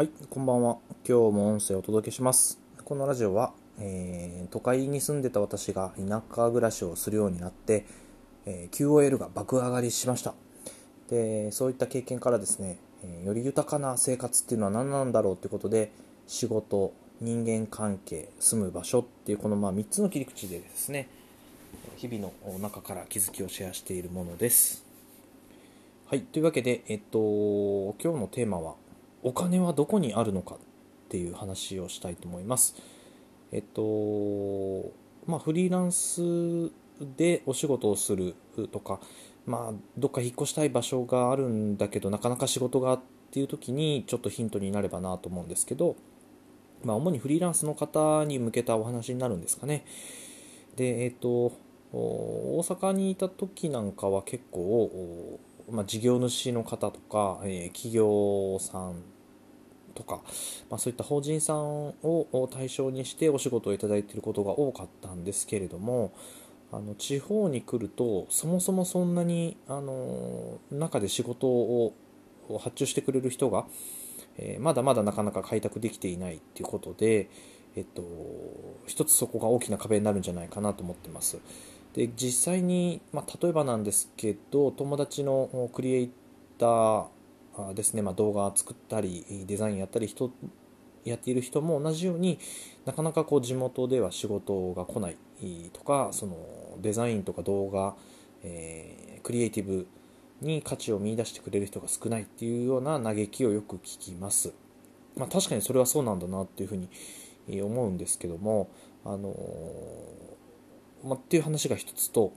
はい、こんばんは。今日も音声をお届けします。このラジオは、えー都会に住んでた私が田舎暮らしをするようになって、えー QOL が爆上がりしました。で、そういった経験からですね、えーより豊かな生活っていうのは何なんだろうということで、仕事、人間関係、住む場所っていうこのまあ3つの切り口でですね、日々の中から気づきをシェアしているものです。はい、というわけで、えっと、今日のテーマは、お金はどこにあるのかっていう話をしたいと思います。えっと、まあ、フリーランスでお仕事をするとか、まあ、どっか引っ越したい場所があるんだけど、なかなか仕事がっていう時にちょっとヒントになればなと思うんですけど、まあ、主にフリーランスの方に向けたお話になるんですかね。で、えっと、大阪にいた時なんかは結構、まあ、事業主の方とか、えー企業さんとか、まあ、そういった法人さんを対象にしてお仕事をいただいていることが多かったんですけれどもあの地方に来るとそもそもそんなにあの中で仕事を発注してくれる人が、えーまだまだなかなか開拓できていないっていうことで、えっと、一つそこが大きな壁になるんじゃないかなと思ってます。で実際に、まあ、例えばなんですけど友達のクリエイターですね、まあ、動画作ったりデザインやったり人やっている人も同じようになかなかこう地元では仕事が来ないとかそのデザインとか動画、えークリエイティブに価値を見出してくれる人が少ないっていうような嘆きをよく聞きます、まあ、確かにそれはそうなんだなっていうふうに思うんですけどもあのまあ、っていう話が一つと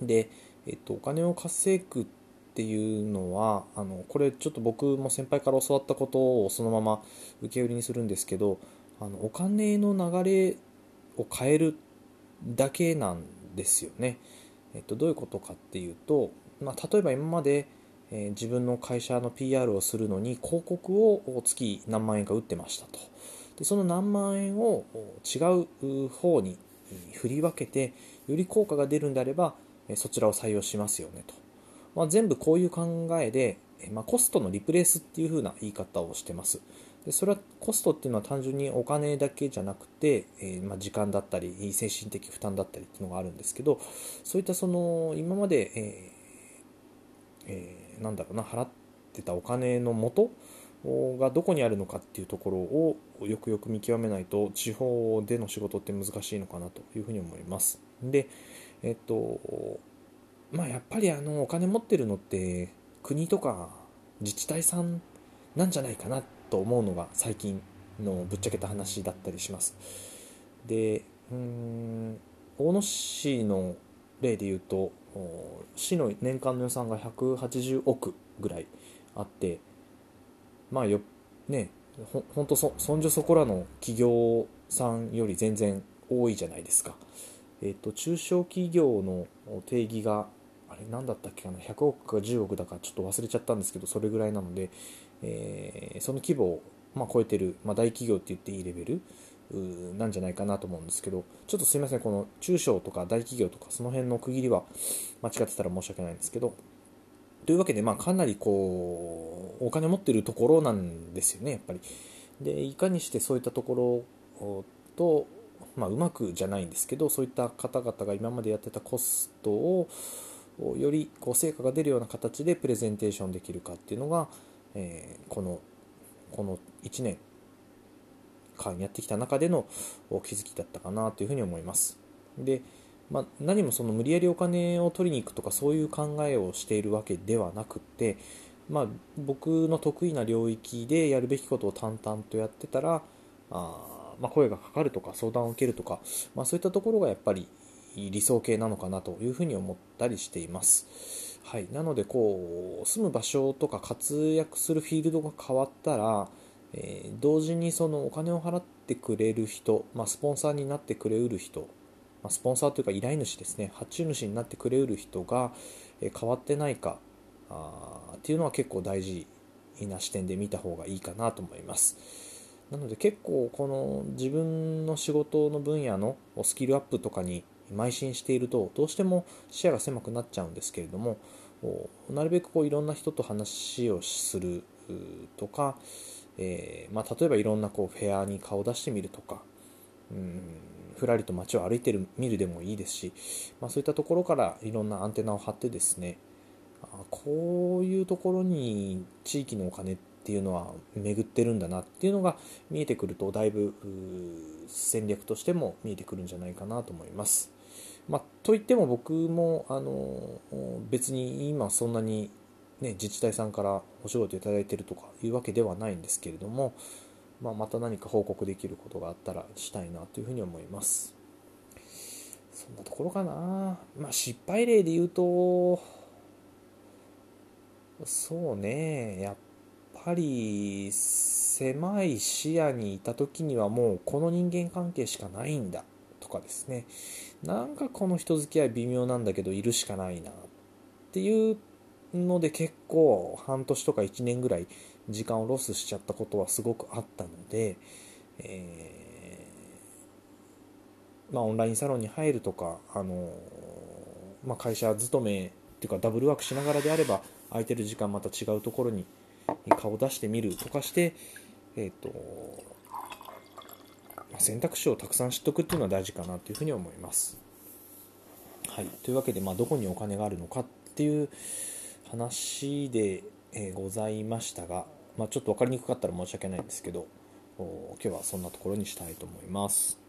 で、えっと、お金を稼ぐっていうのはあのこれちょっと僕も先輩から教わったことをそのまま受け売りにするんですけどあのお金の流れを変えるだけなんですよね。えっと、どういうことかっていうと、まあ、例えば今まで、えー自分の会社の PR をするのに広告を月何万円か打ってましたとでその何万円を違う方に振り分けてより効果が出るんであればそちらを採用しますよねと、まあ、全部こういう考えで、まあ、コストのリプレイスっていう風な言い方をしてます。でそれはコストっていうのは単純にお金だけじゃなくて、えーまあ、時間だったり精神的負担だったりっていうのがあるんですけどそういったその今まで、えーえーなんだろうな払ってたお金の元がどこにあるのかっていうところをよくよく見極めないと地方での仕事って難しいのかなというふうに思います。で、えっと、まあやっぱりあのお金持ってるのって国とか自治体さんなんじゃないかなと思うのが最近のぶっちゃけた話だったりします。で、うーん、大野市の例で言うと、市の年間の予算が180億ぐらいあって、まあよ、ね、ほほんとそ、そんじょそこらの企業さんより全然多いじゃないですか。えっ、と、中小企業の定義が、あれ、なんだったっけかな、100億か10億だかちょっと忘れちゃったんですけど、それぐらいなので、えーその規模を、まあ、超えてる、まあ、大企業って言っていいレベル？なんじゃないかなと思うんですけど、ちょっとすいません、この中小とか大企業とか、その辺の区切りは間違ってたら申し訳ないんですけど、というわけで、まあ、かなりこう、お金持ってるところなんですよね、やっぱり。で、いかにしてそういったところと、まあ、うまくじゃないんですけど、そういった方々が今までやってたコストを、よりこう成果が出るような形でプレゼンテーションできるかっていうのが、えーこの、この1年間やってきた中での気づきだったかなというふうに思います。で、まあ、何もその無理やりお金を取りに行くとかそういう考えをしているわけではなくって、まあ、僕の得意な領域でやるべきことを淡々とやってたらあ、まあ、声がかかるとか相談を受けるとか、まあ、そういったところがやっぱり理想形なのかなというふうに思ったりしています。はい、なのでこう住む場所とか活躍するフィールドが変わったら、えー同時にそのお金を払ってくれる人、まあ、スポンサーになってくれうる人、まあ、スポンサーというか依頼主ですね発注主になってくれうる人が、変わってないかあーっていうのは結構大事な視点で見た方がいいかなと思います。なので結構この自分の仕事の分野のスキルアップとかに邁進しているとどうしても視野が狭くなっちゃうんですけれどもなるべくこういろんな人と話をするとかえー、まあ、例えばいろんなこうフェアに顔を出してみるとか、うん、ふらりと街を歩いてる見るでもいいですし、まあ、そういったところからいろんなアンテナを張ってですねこういうところに地域のお金っていうのは巡ってるんだなっていうのが見えてくるとだいぶ戦略としても見えてくるんじゃないかなと思います。まあ、といっても僕もあの別に今そんなに、ね、自治体さんからお仕事いただいてるとかいうわけではないんですけれども、まあ、また何か報告できることがあったらしたいなというふうに思います。そんなところかな。まあ、失敗例で言うと、そうね、やっぱり狭い視野にいた時にはもうこの人間関係しかないんだとかですね、なんかこの人付き合い微妙なんだけどいるしかないなっていうので結構半年とか1年ぐらい時間をロスしちゃったことはすごくあったので、えー、まあ、オンラインサロンに入るとか、あのまあ、会社勤めていうかダブルワークしながらであれば空いてる時間また違うところに顔を出してみるとかして、えーと選択肢をたくさん知っておくっていうのは大事かなというふうに思います。はい、というわけで、まあ、どこにお金があるのかっていう話で、えございましたが、まあ、ちょっと分かりにくかったら申し訳ないんですけど今日はそんなところにしたいと思います。